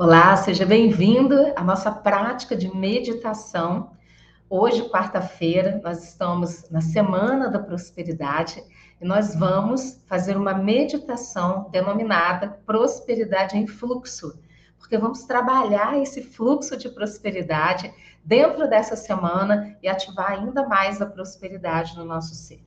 Olá, seja bem-vindo à nossa prática de meditação. Hoje, quarta-feira, nós estamos na Semana da Prosperidade e nós vamos fazer uma meditação denominada Prosperidade em Fluxo, porque vamos trabalhar esse fluxo de prosperidade dentro dessa semana e ativar ainda mais a prosperidade no nosso ser.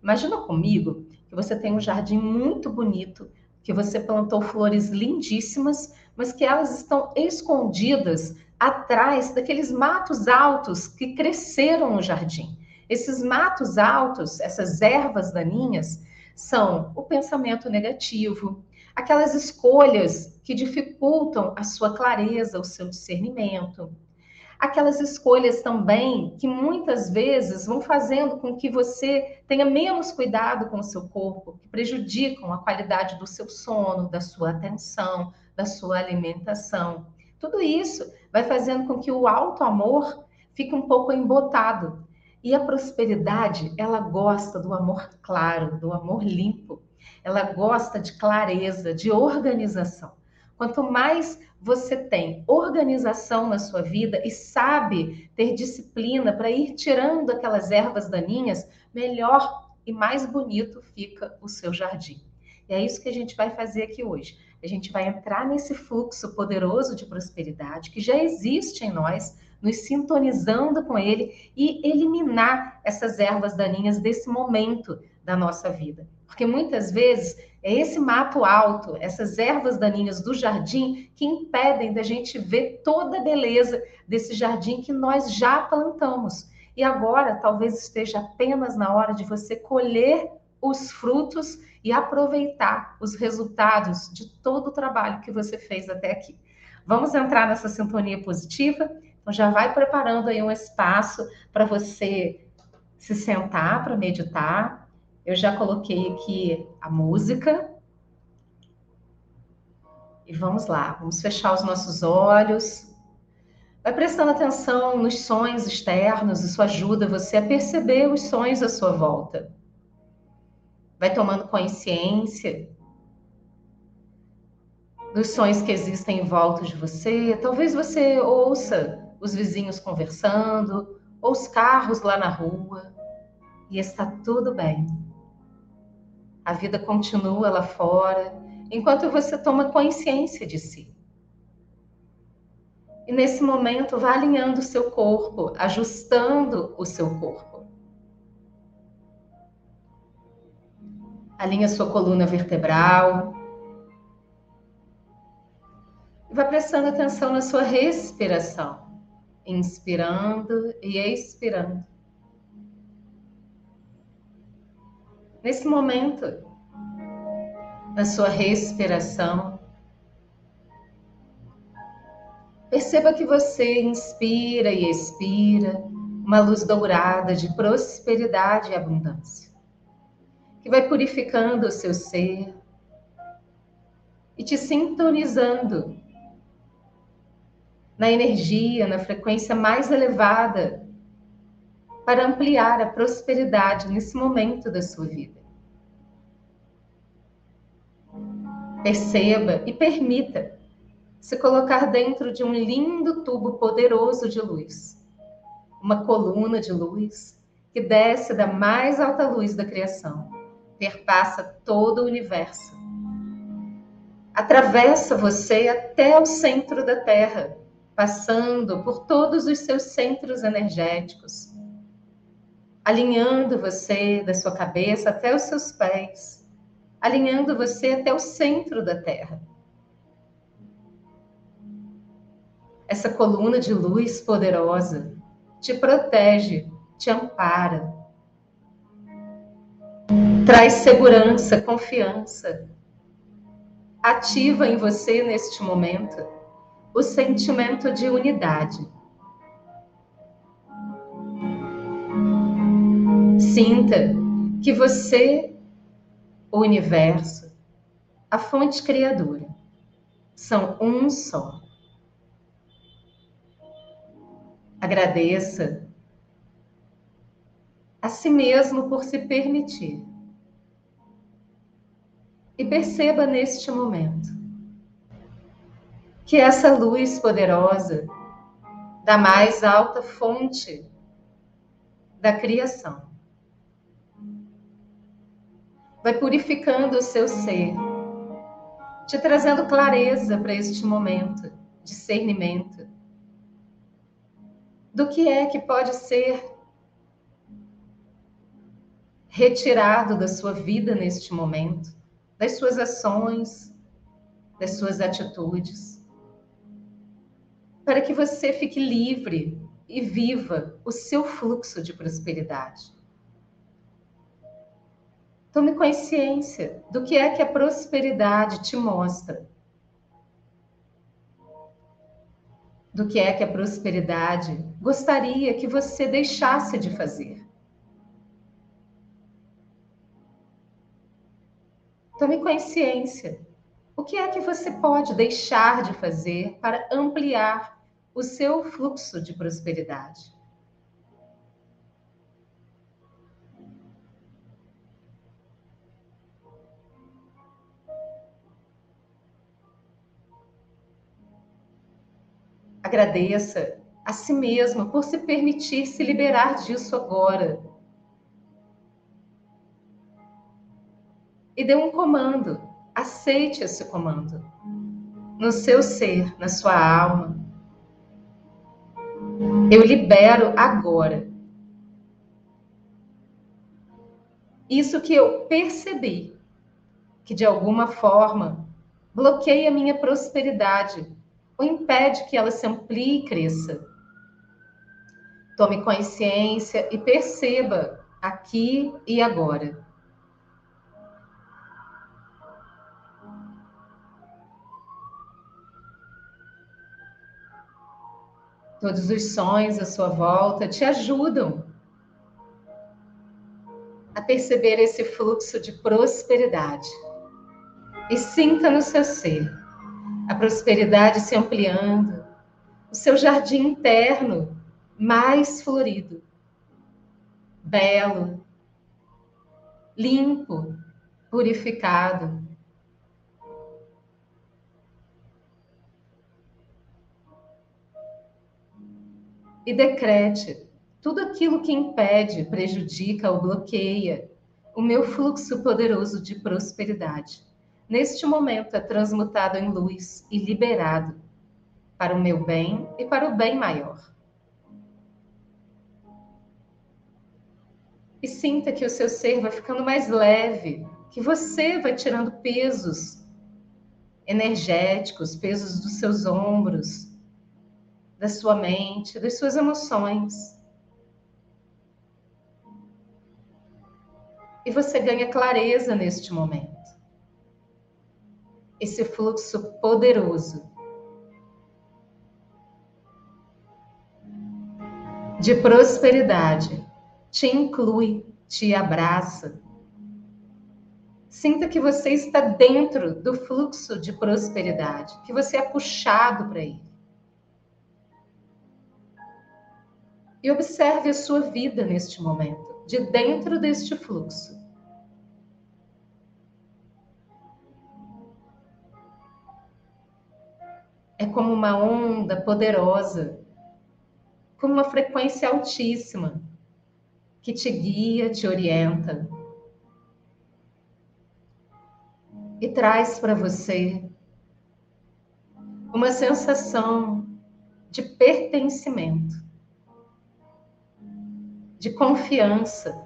Imagina comigo que você tem um jardim muito bonito, que você plantou flores lindíssimas mas que elas estão escondidas atrás daqueles matos altos que cresceram no jardim. Esses matos altos, essas ervas daninhas, são o pensamento negativo, aquelas escolhas que dificultam a sua clareza, o seu discernimento, aquelas escolhas também que muitas vezes vão fazendo com que você tenha menos cuidado com o seu corpo, que prejudicam a qualidade do seu sono, da sua atenção, da sua alimentação. Tudo isso vai fazendo com que o alto amor fique um pouco embotado. E a prosperidade, ela gosta do amor claro, do amor limpo. Ela gosta de clareza, de organização. Quanto mais você tem organização na sua vida e sabe ter disciplina para ir tirando aquelas ervas daninhas, melhor e mais bonito fica o seu jardim. E é isso que a gente vai fazer aqui hoje. A gente vai entrar nesse fluxo poderoso de prosperidade que já existe em nós, nos sintonizando com ele e eliminar essas ervas daninhas desse momento da nossa vida. Porque muitas vezes é esse mato alto, essas ervas daninhas do jardim que impedem da gente ver toda a beleza desse jardim que nós já plantamos. E agora talvez esteja apenas na hora de você colher os frutos e aproveitar os resultados de todo o trabalho que você fez até aqui. Vamos entrar nessa sintonia positiva? Então já vai preparando aí um espaço para você se sentar para meditar. Eu já coloquei aqui a música. E vamos lá, vamos fechar os nossos olhos. Vai prestando atenção nos sons externos, isso ajuda você a perceber os sons à sua volta vai tomando consciência dos sons que existem em volta de você. Talvez você ouça os vizinhos conversando, ou os carros lá na rua, e está tudo bem. A vida continua lá fora, enquanto você toma consciência de si. E nesse momento, vá alinhando o seu corpo, ajustando o seu corpo. Alinha sua coluna vertebral. E vai prestando atenção na sua respiração. Inspirando e expirando. Nesse momento, na sua respiração, perceba que você inspira e expira uma luz dourada de prosperidade e abundância que vai purificando o seu ser e te sintonizando na energia, na frequência mais elevada para ampliar a prosperidade nesse momento da sua vida. Perceba e permita se colocar dentro de um lindo tubo poderoso de luz, uma coluna de luz que desce da mais alta luz da criação perpassa todo o universo. Atravessa você até o centro da Terra, passando por todos os seus centros energéticos, alinhando você da sua cabeça até os seus pés, alinhando você até o centro da Terra. Essa coluna de luz poderosa te protege, te ampara, traz segurança, confiança. Ativa em você neste momento o sentimento de unidade. Sinta que você, o universo, a fonte criadora, são um só. Agradeça a si mesmo por se permitir e perceba neste momento que essa luz poderosa da mais alta fonte da criação vai purificando o seu ser, te trazendo clareza para este momento, discernimento do que é que pode ser retirado da sua vida neste momento, das suas ações, das suas atitudes, para que você fique livre e viva o seu fluxo de prosperidade. Tome consciência do que é que a prosperidade te mostra. Do que é que a prosperidade gostaria que você deixasse de fazer. Tome consciência. O que é que você pode deixar de fazer para ampliar o seu fluxo de prosperidade? Agradeça a si mesmo por se permitir se liberar disso agora e dê um comando. Aceite esse comando no seu ser, na sua alma. Eu libero agora. Isso que eu percebi que de alguma forma bloqueia a minha prosperidade ou impede que ela se amplie e cresça. Tome consciência e perceba aqui e agora. Todos os sons à sua volta te ajudam a perceber esse fluxo de prosperidade. E sinta no seu ser a prosperidade se ampliando, o seu jardim interno mais florido, belo, limpo, purificado. E decrete tudo aquilo que impede, prejudica ou bloqueia o meu fluxo poderoso de prosperidade. Neste momento é transmutado em luz e liberado para o meu bem e para o bem maior. E sinta que o seu ser vai ficando mais leve, que você vai tirando pesos energéticos, pesos dos seus ombros, da sua mente, das suas emoções. E você ganha clareza neste momento. Esse fluxo poderoso de prosperidade te inclui, te abraça. Sinta que você está dentro do fluxo de prosperidade, que você é puxado para ele. E observe a sua vida neste momento, de dentro deste fluxo. É como uma onda poderosa, com uma frequência altíssima, que te guia, te orienta e traz para você uma sensação de pertencimento de confiança.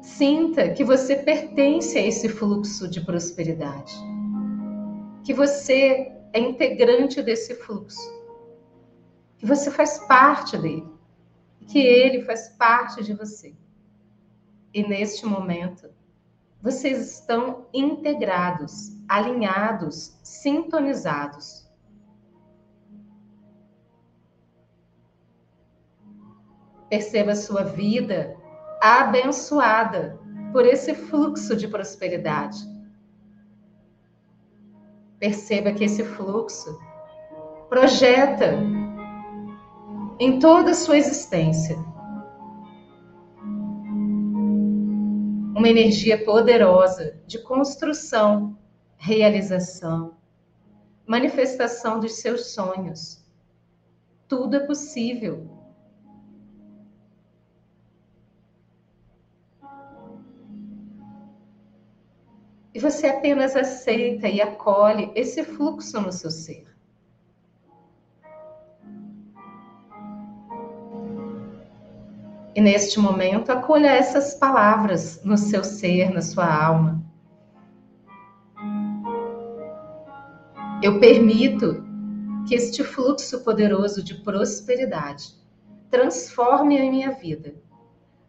Sinta que você pertence a esse fluxo de prosperidade, que você é integrante desse fluxo, que você faz parte dele, que ele faz parte de você. E neste momento, vocês estão integrados, alinhados, sintonizados Perceba sua vida abençoada por esse fluxo de prosperidade. Perceba que esse fluxo projeta em toda a sua existência uma energia poderosa de construção, realização, manifestação dos seus sonhos. Tudo é possível. E você apenas aceita e acolhe esse fluxo no seu ser. E neste momento, acolha essas palavras no seu ser, na sua alma. Eu permito que este fluxo poderoso de prosperidade transforme a minha vida,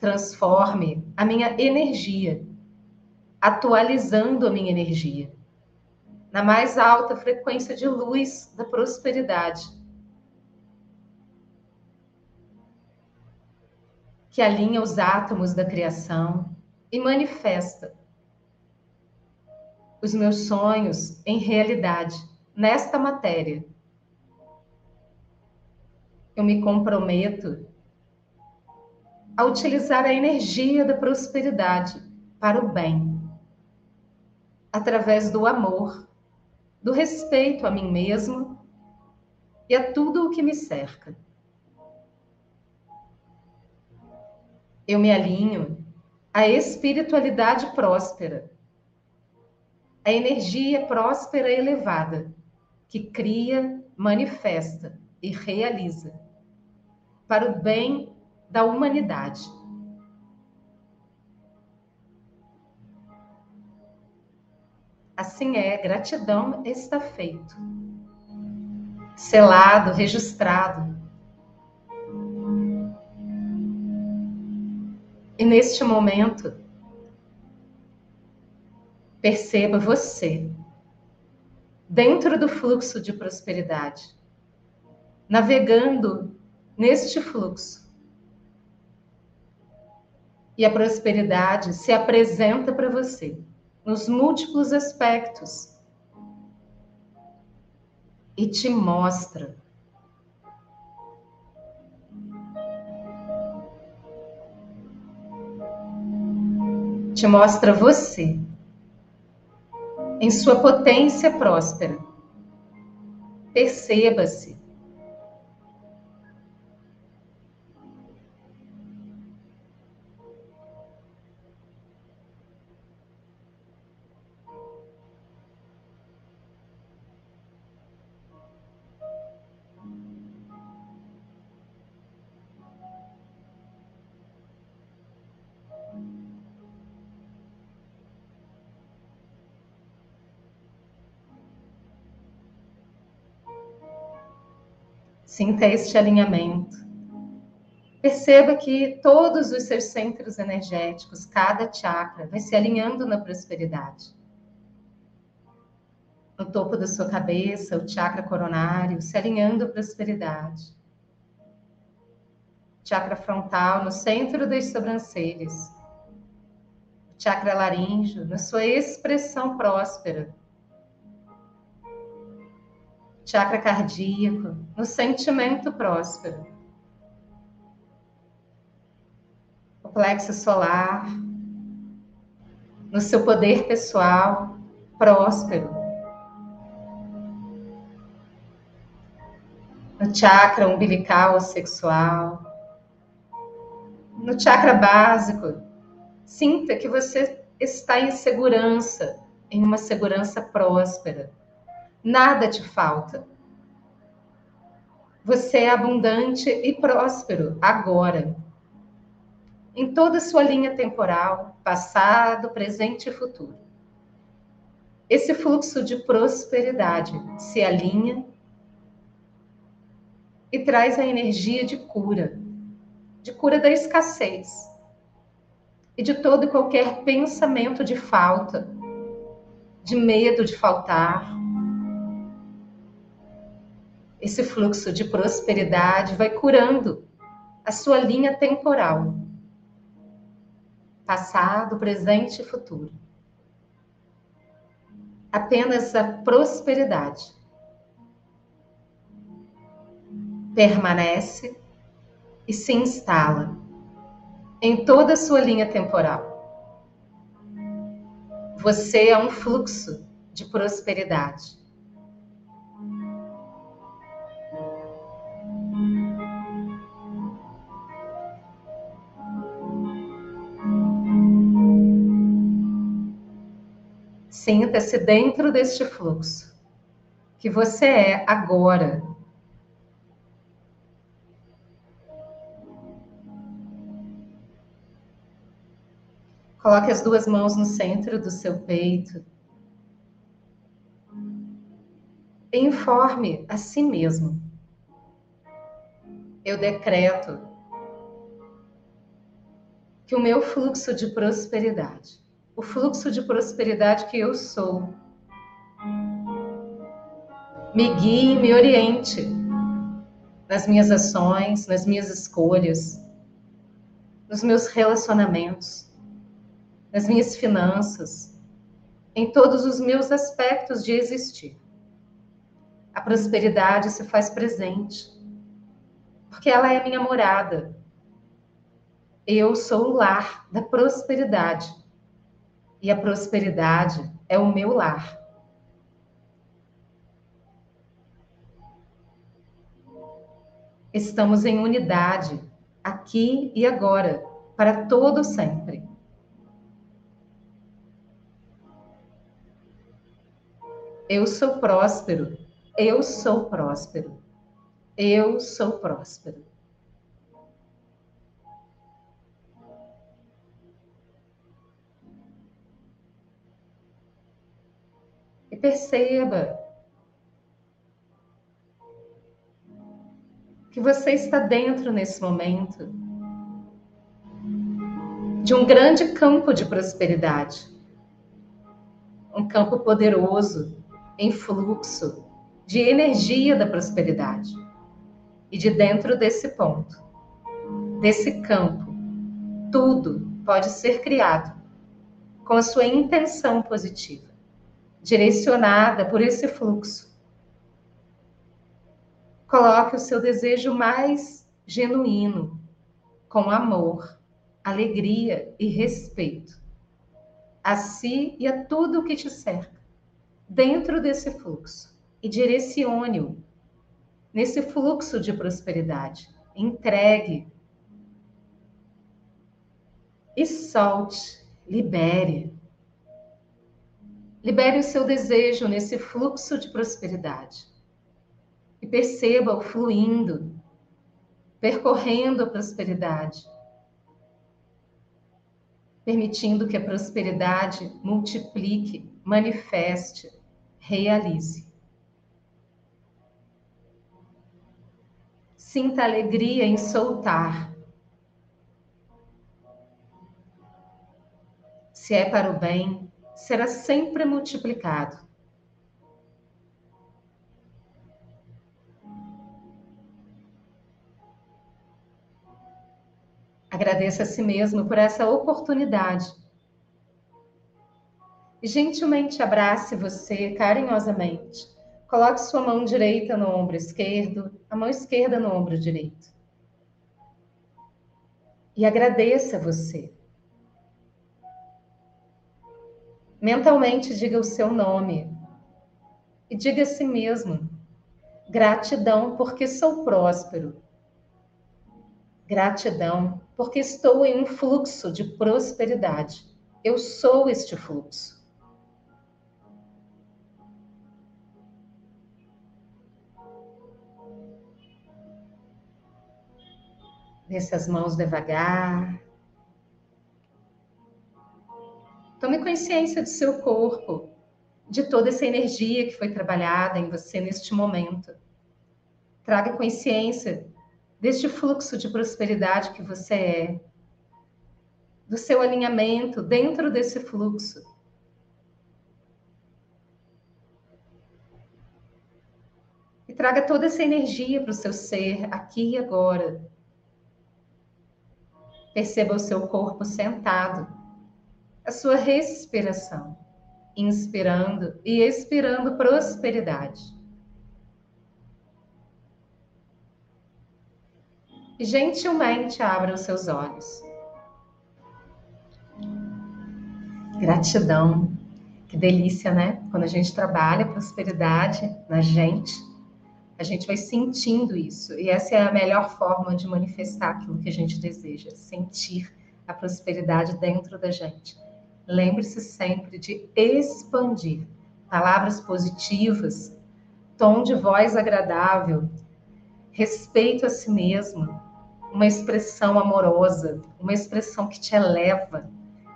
transforme a minha energia, atualizando a minha energia na mais alta frequência de luz da prosperidade. Que alinha os átomos da criação e manifesta os meus sonhos em realidade nesta matéria. Eu me comprometo a utilizar a energia da prosperidade para o bem, através do amor, do respeito a mim mesmo e a tudo o que me cerca. Eu me alinho à espiritualidade próspera, à energia próspera e elevada que cria, manifesta e realiza para o bem da humanidade. Assim é, gratidão está feito. Selado, registrado. E neste momento, perceba você dentro do fluxo de prosperidade, navegando neste fluxo. E a prosperidade se apresenta para você nos múltiplos aspectos e te mostra te mostra você em sua potência próspera. Perceba-se. Sinta este alinhamento. Perceba que todos os seus centros energéticos, cada chakra, vai se alinhando na prosperidade. No topo da sua cabeça, o chakra coronário, se alinhando à prosperidade. Chakra frontal, no centro das sobrancelhas. Chakra laríngeo, na sua expressão próspera chakra cardíaco, no sentimento próspero. O plexo solar, no seu poder pessoal próspero. No chakra umbilical sexual. No chakra básico, sinta que você está em segurança, em uma segurança próspera Nada te falta. Você é abundante e próspero agora. Em toda a sua linha temporal, passado, presente e futuro. Esse fluxo de prosperidade se alinha e traz a energia de cura, de cura da escassez e de todo e qualquer pensamento de falta, de medo de faltar, esse fluxo de prosperidade vai curando a sua linha temporal. Passado, presente e futuro. Apenas a prosperidade permanece e se instala em toda a sua linha temporal. Você é um fluxo de prosperidade Sinta-se dentro deste fluxo que você é agora. Coloque as duas mãos no centro do seu peito. Informe a si mesmo. Eu decreto que o meu fluxo de prosperidade o fluxo de prosperidade que eu sou. Me guie, me oriente nas minhas ações, nas minhas escolhas, nos meus relacionamentos, nas minhas finanças, em todos os meus aspectos de existir. A prosperidade se faz presente, porque ela é minha morada. Eu sou o lar da prosperidade e a prosperidade é o meu lar. Estamos em unidade, aqui e agora, para todo sempre. Eu sou próspero, eu sou próspero, eu sou próspero. Perceba que você está dentro nesse momento de um grande campo de prosperidade, um campo poderoso, em fluxo, de energia da prosperidade. E de dentro desse ponto, desse campo, tudo pode ser criado com a sua intenção positiva direcionada por esse fluxo. Coloque o seu desejo mais genuíno, com amor, alegria e respeito a si e a tudo o que te cerca, dentro desse fluxo e direcione-o nesse fluxo de prosperidade. Entregue e solte, libere. Libere o seu desejo nesse fluxo de prosperidade. E perceba-o fluindo, percorrendo a prosperidade, permitindo que a prosperidade multiplique, manifeste, realize. Sinta alegria em soltar. Se é para o bem, será sempre multiplicado. Agradeça a si mesmo por essa oportunidade. E gentilmente abrace você carinhosamente. Coloque sua mão direita no ombro esquerdo, a mão esquerda no ombro direito. E agradeça você Mentalmente diga o seu nome e diga a si mesmo: gratidão porque sou próspero. Gratidão porque estou em um fluxo de prosperidade. Eu sou este fluxo. Desce as mãos devagar. Tome consciência do seu corpo, de toda essa energia que foi trabalhada em você neste momento. Traga consciência deste fluxo de prosperidade que você é, do seu alinhamento dentro desse fluxo. E traga toda essa energia para o seu ser aqui e agora. Perceba o seu corpo sentado a sua respiração, inspirando e expirando prosperidade. Gentilmente abra os seus olhos. Gratidão. Que delícia, né? Quando a gente trabalha prosperidade na gente, a gente vai sentindo isso. E essa é a melhor forma de manifestar aquilo que a gente deseja, sentir a prosperidade dentro da gente lembre-se sempre de expandir. Palavras positivas, tom de voz agradável, respeito a si mesmo, uma expressão amorosa, uma expressão que te eleva.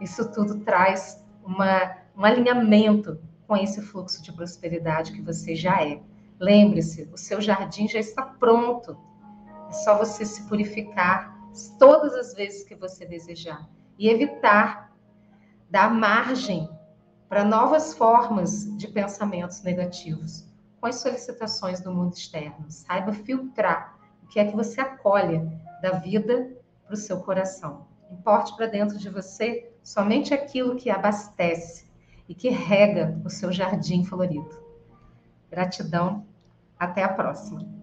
Isso tudo traz uma, um alinhamento com esse fluxo de prosperidade que você já é. Lembre-se, o seu jardim já está pronto. É só você se purificar todas as vezes que você desejar e evitar dar margem para novas formas de pensamentos negativos com as solicitações do mundo externo. Saiba filtrar o que é que você acolhe da vida para o seu coração. Importe para dentro de você somente aquilo que abastece e que rega o seu jardim florido. Gratidão, até a próxima.